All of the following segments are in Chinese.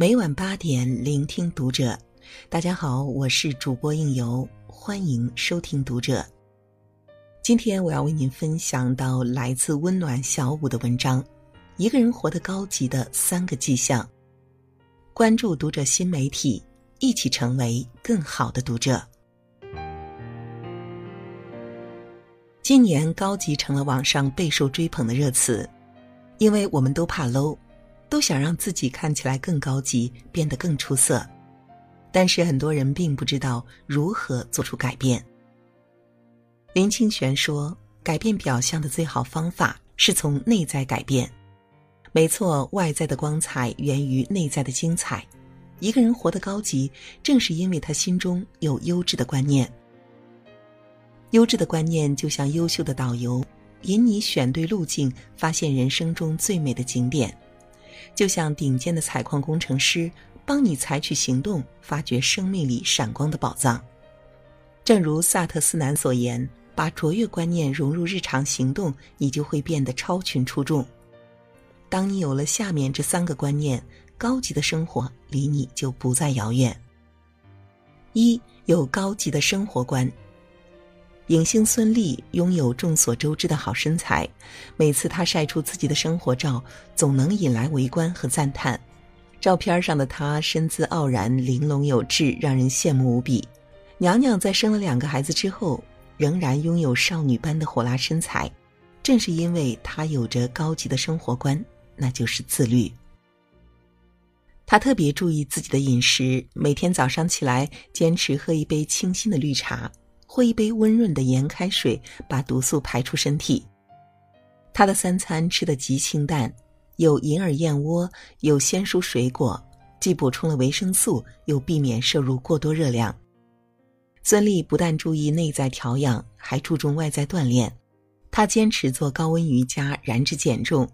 每晚八点，聆听读者。大家好，我是主播应由，欢迎收听读者。今天我要为您分享到来自温暖小五的文章：一个人活得高级的三个迹象。关注读者新媒体，一起成为更好的读者。今年高级成了网上备受追捧的热词，因为我们都怕 low，都想让自己看起来更高级，变得更出色。但是很多人并不知道如何做出改变。林清玄说：“改变表象的最好方法是从内在改变。”没错，外在的光彩源于内在的精彩。一个人活得高级，正是因为他心中有优质的观念。优质的观念就像优秀的导游，引你选对路径，发现人生中最美的景点；就像顶尖的采矿工程师，帮你采取行动，发掘生命里闪光的宝藏。正如萨特斯南所言：“把卓越观念融入日常行动，你就会变得超群出众。当你有了下面这三个观念，高级的生活离你就不再遥远。一有高级的生活观。”影星孙俪拥有众所周知的好身材，每次她晒出自己的生活照，总能引来围观和赞叹。照片上的她身姿傲然、玲珑有致，让人羡慕无比。娘娘在生了两个孩子之后，仍然拥有少女般的火辣身材，正是因为她有着高级的生活观，那就是自律。她特别注意自己的饮食，每天早上起来坚持喝一杯清新的绿茶。或一杯温润的盐开水，把毒素排出身体。他的三餐吃得极清淡，有银耳燕窝，有鲜蔬水果，既补充了维生素，又避免摄入过多热量。孙俪不但注意内在调养，还注重外在锻炼。她坚持做高温瑜伽，燃脂减重。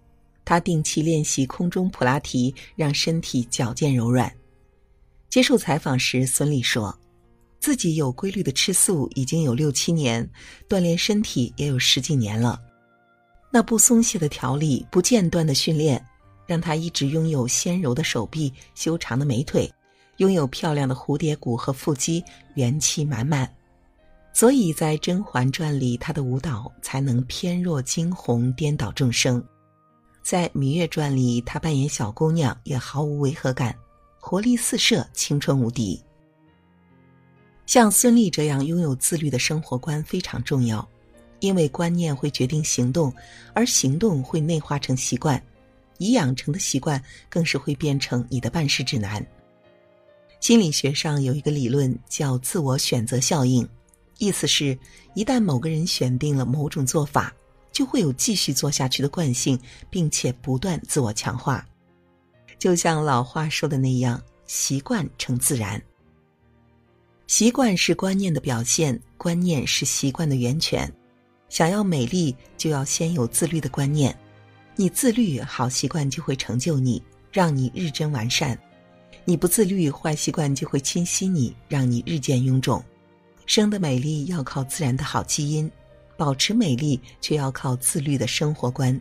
她定期练习空中普拉提，让身体矫健柔软。接受采访时，孙俪说。自己有规律的吃素已经有六七年，锻炼身体也有十几年了。那不松懈的调理，不间断的训练，让他一直拥有纤柔的手臂、修长的美腿，拥有漂亮的蝴蝶骨和腹肌，元气满满。所以在《甄嬛传》里，她的舞蹈才能翩若惊鸿，颠倒众生；在《芈月传》里，她扮演小姑娘也毫无违和感，活力四射，青春无敌。像孙俪这样拥有自律的生活观非常重要，因为观念会决定行动，而行动会内化成习惯，已养成的习惯更是会变成你的办事指南。心理学上有一个理论叫自我选择效应，意思是，一旦某个人选定了某种做法，就会有继续做下去的惯性，并且不断自我强化。就像老话说的那样，习惯成自然。习惯是观念的表现，观念是习惯的源泉。想要美丽，就要先有自律的观念。你自律，好习惯就会成就你，让你日臻完善；你不自律，坏习惯就会侵袭你，让你日渐臃肿。生的美丽要靠自然的好基因，保持美丽却要靠自律的生活观。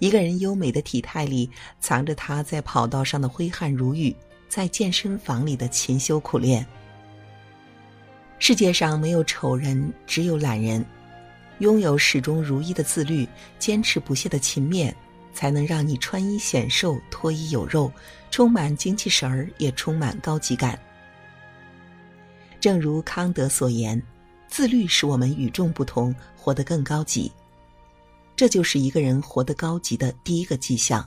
一个人优美的体态里，藏着他在跑道上的挥汗如雨，在健身房里的勤修苦练。世界上没有丑人，只有懒人。拥有始终如一的自律，坚持不懈的勤勉，才能让你穿衣显瘦、脱衣有肉，充满精气神儿，也充满高级感。正如康德所言：“自律使我们与众不同，活得更高级。”这就是一个人活得高级的第一个迹象。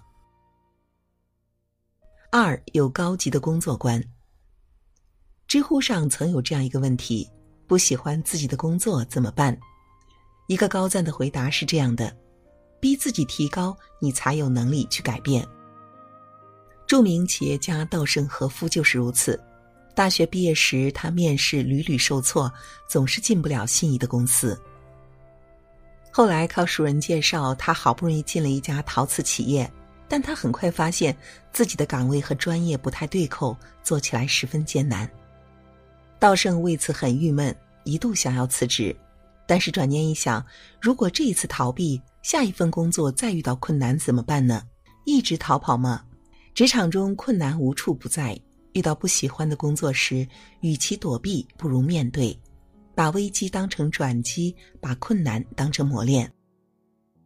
二有高级的工作观。知乎上曾有这样一个问题：不喜欢自己的工作怎么办？一个高赞的回答是这样的：逼自己提高，你才有能力去改变。著名企业家稻盛和夫就是如此。大学毕业时，他面试屡屡受挫，总是进不了心仪的公司。后来靠熟人介绍，他好不容易进了一家陶瓷企业，但他很快发现自己的岗位和专业不太对口，做起来十分艰难。稻盛为此很郁闷，一度想要辞职，但是转念一想，如果这一次逃避，下一份工作再遇到困难怎么办呢？一直逃跑吗？职场中困难无处不在，遇到不喜欢的工作时，与其躲避，不如面对，把危机当成转机，把困难当成磨练。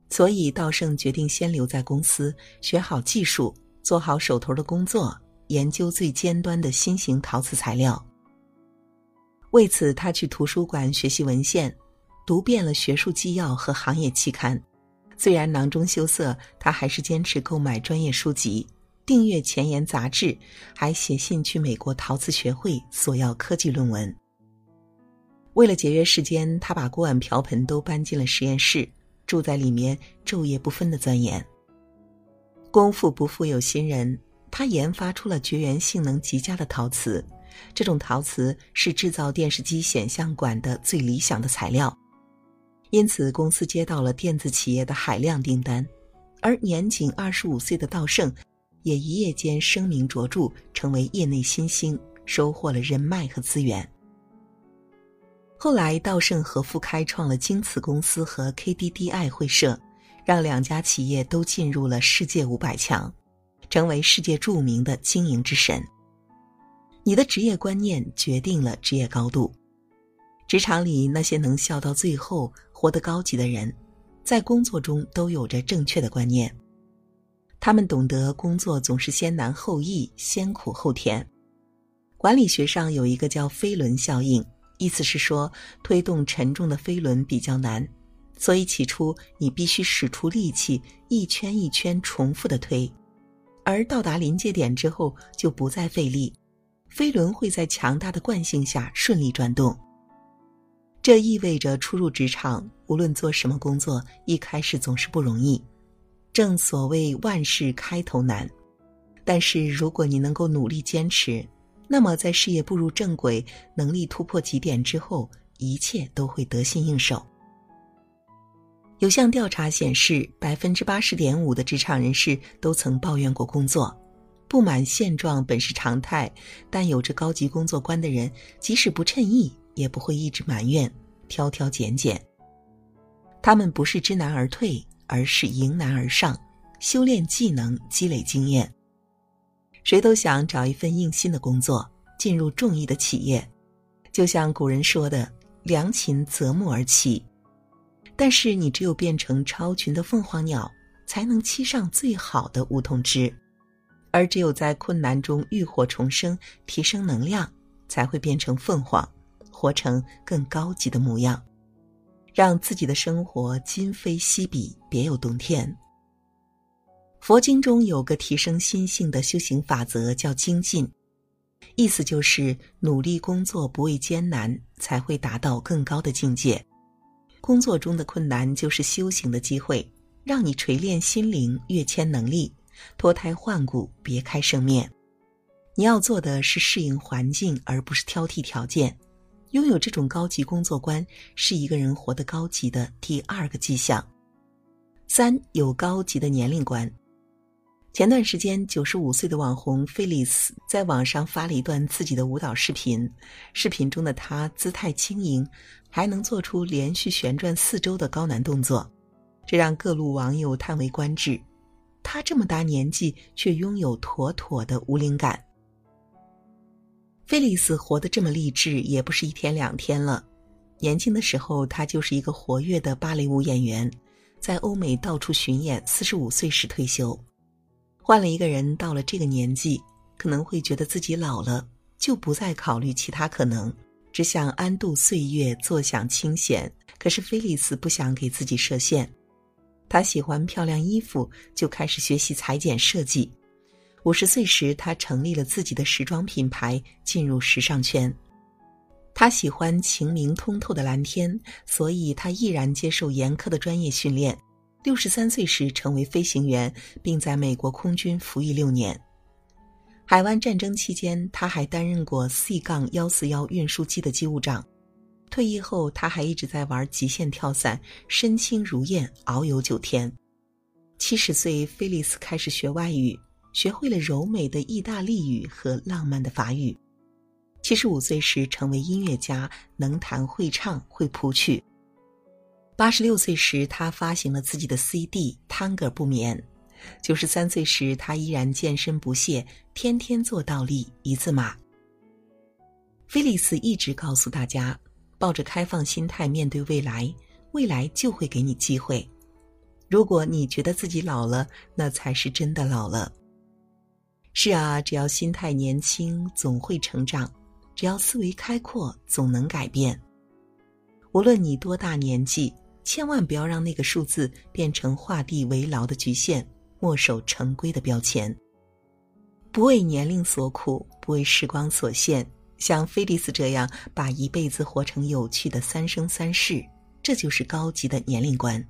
所以，道圣决定先留在公司，学好技术，做好手头的工作，研究最尖端的新型陶瓷材料。为此，他去图书馆学习文献，读遍了学术纪要和行业期刊。虽然囊中羞涩，他还是坚持购买专业书籍，订阅前沿杂志，还写信去美国陶瓷学会索要科技论文。为了节约时间，他把锅碗瓢盆都搬进了实验室。住在里面，昼夜不分的钻研。功夫不负有心人，他研发出了绝缘性能极佳的陶瓷。这种陶瓷是制造电视机显像管的最理想的材料，因此公司接到了电子企业的海量订单。而年仅二十五岁的道盛，也一夜间声名卓著，成为业内新星，收获了人脉和资源。后来，稻盛和夫开创了京瓷公司和 KDDI 会社，让两家企业都进入了世界五百强，成为世界著名的经营之神。你的职业观念决定了职业高度。职场里那些能笑到最后、活得高级的人，在工作中都有着正确的观念。他们懂得工作总是先难后易，先苦后甜。管理学上有一个叫飞轮效应。意思是说，推动沉重的飞轮比较难，所以起初你必须使出力气，一圈一圈重复的推，而到达临界点之后就不再费力，飞轮会在强大的惯性下顺利转动。这意味着初入职场，无论做什么工作，一开始总是不容易。正所谓万事开头难，但是如果你能够努力坚持。那么，在事业步入正轨、能力突破极点之后，一切都会得心应手。有项调查显示，百分之八十点五的职场人士都曾抱怨过工作，不满现状本是常态，但有着高级工作观的人，即使不称意，也不会一直埋怨、挑挑拣拣。他们不是知难而退，而是迎难而上，修炼技能，积累经验。谁都想找一份硬心的工作，进入众意的企业，就像古人说的“良禽择木而栖”。但是，你只有变成超群的凤凰鸟，才能栖上最好的梧桐枝；而只有在困难中浴火重生，提升能量，才会变成凤凰，活成更高级的模样，让自己的生活今非昔比，别有洞天。佛经中有个提升心性的修行法则，叫精进，意思就是努力工作，不畏艰难，才会达到更高的境界。工作中的困难就是修行的机会，让你锤炼心灵，跃迁能力，脱胎换骨，别开生面。你要做的是适应环境，而不是挑剔条件。拥有这种高级工作观，是一个人活得高级的第二个迹象。三有高级的年龄观。前段时间，九十五岁的网红菲利斯在网上发了一段自己的舞蹈视频。视频中的她姿态轻盈，还能做出连续旋转四周的高难动作，这让各路网友叹为观止。他这么大年纪，却拥有妥妥的无灵感。菲利斯活得这么励志，也不是一天两天了。年轻的时候，他就是一个活跃的芭蕾舞演员，在欧美到处巡演。四十五岁时退休。换了一个人，到了这个年纪，可能会觉得自己老了，就不再考虑其他可能，只想安度岁月，坐享清闲。可是菲利斯不想给自己设限，他喜欢漂亮衣服，就开始学习裁剪设计。五十岁时，他成立了自己的时装品牌，进入时尚圈。他喜欢晴明通透的蓝天，所以他毅然接受严苛的专业训练。六十三岁时成为飞行员，并在美国空军服役六年。海湾战争期间，他还担任过 C- 杠幺四幺运输机的机务长。退役后，他还一直在玩极限跳伞，身轻如燕，遨游九天。七十岁，菲利斯开始学外语，学会了柔美的意大利语和浪漫的法语。七十五岁时，成为音乐家，能弹会唱会谱曲。八十六岁时，他发行了自己的 CD《探戈不眠》，九十三岁时，他依然健身不懈，天天做倒立一字马。菲利斯一直告诉大家，抱着开放心态面对未来，未来就会给你机会。如果你觉得自己老了，那才是真的老了。是啊，只要心态年轻，总会成长；只要思维开阔，总能改变。无论你多大年纪，千万不要让那个数字变成画地为牢的局限。墨守成规的标签，不为年龄所苦，不为时光所限，像菲利斯这样把一辈子活成有趣的三生三世，这就是高级的年龄观。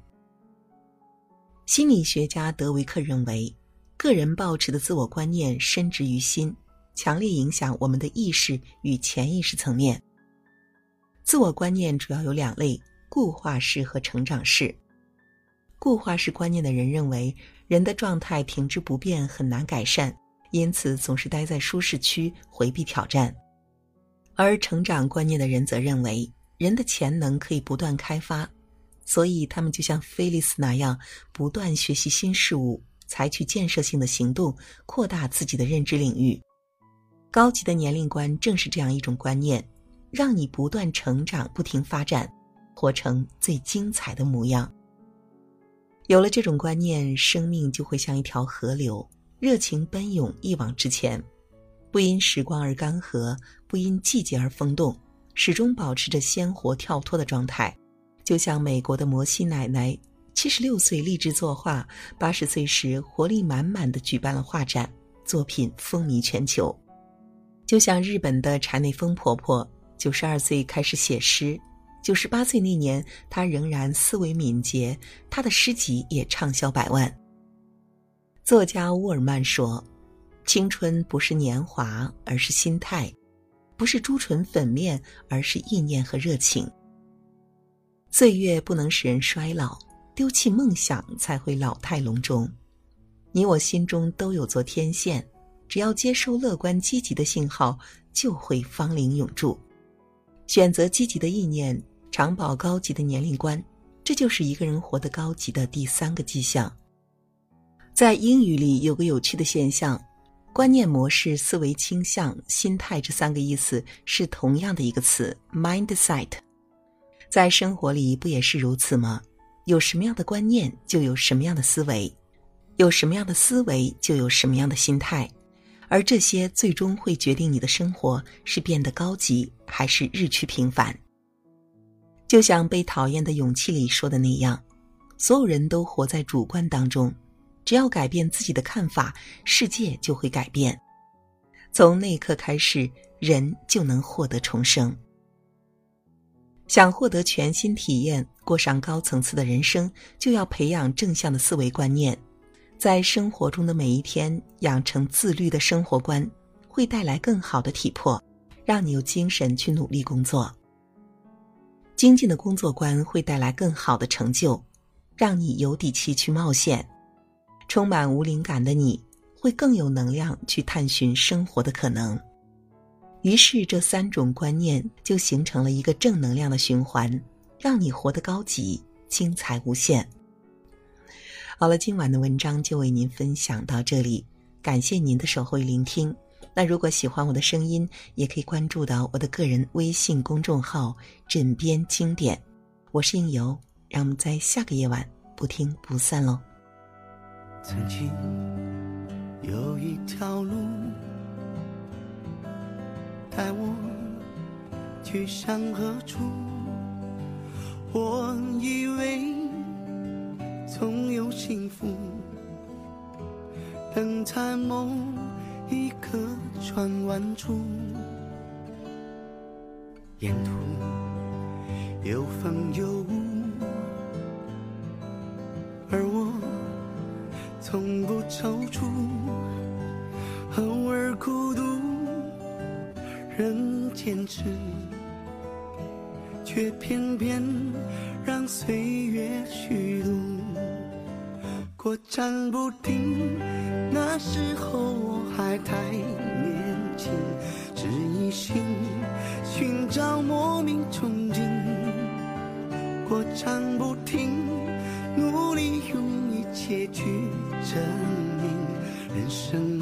心理学家德维克认为，个人保持的自我观念深植于心，强烈影响我们的意识与潜意识层面。自我观念主要有两类：固化式和成长式。固化式观念的人认为。人的状态停滞不变，很难改善，因此总是待在舒适区，回避挑战。而成长观念的人则认为，人的潜能可以不断开发，所以他们就像菲利斯那样，不断学习新事物，采取建设性的行动，扩大自己的认知领域。高级的年龄观正是这样一种观念，让你不断成长，不停发展，活成最精彩的模样。有了这种观念，生命就会像一条河流，热情奔涌，一往直前，不因时光而干涸，不因季节而风动，始终保持着鲜活跳脱的状态。就像美国的摩西奶奶，七十六岁立志作画，八十岁时活力满满的举办了画展，作品风靡全球。就像日本的柴内丰婆婆，九十二岁开始写诗。九十八岁那年，她仍然思维敏捷，她的诗集也畅销百万。作家沃尔曼说：“青春不是年华，而是心态；不是朱唇粉面，而是意念和热情。岁月不能使人衰老，丢弃梦想才会老态龙钟。你我心中都有座天线，只要接收乐观积极的信号，就会芳龄永驻。选择积极的意念。”长保高级的年龄观，这就是一个人活得高级的第三个迹象。在英语里有个有趣的现象，观念模式、思维倾向、心态这三个意思是同样的一个词 “mindset”。在生活里不也是如此吗？有什么样的观念，就有什么样的思维；有什么样的思维，就有什么样的心态。而这些最终会决定你的生活是变得高级，还是日趋平凡。就像《被讨厌的勇气》里说的那样，所有人都活在主观当中，只要改变自己的看法，世界就会改变。从那一刻开始，人就能获得重生。想获得全新体验，过上高层次的人生，就要培养正向的思维观念，在生活中的每一天养成自律的生活观，会带来更好的体魄，让你有精神去努力工作。精进的工作观会带来更好的成就，让你有底气去冒险。充满无灵感的你会更有能量去探寻生活的可能。于是，这三种观念就形成了一个正能量的循环，让你活得高级、精彩无限。好了，今晚的文章就为您分享到这里，感谢您的守候与聆听。那如果喜欢我的声音，也可以关注到我的个人微信公众号“枕边经典”，我是应由，让我们在下个夜晚不听不散喽。曾经有一条路，带我去向何处？我以为总有幸福等在某。一颗转弯处，沿途有风有雾，从不踌躇偶尔孤独仍坚持却偏偏让岁月虚度过站不停那时候我还太年轻只一心寻找莫名憧憬过站不停努力用一切去证明人生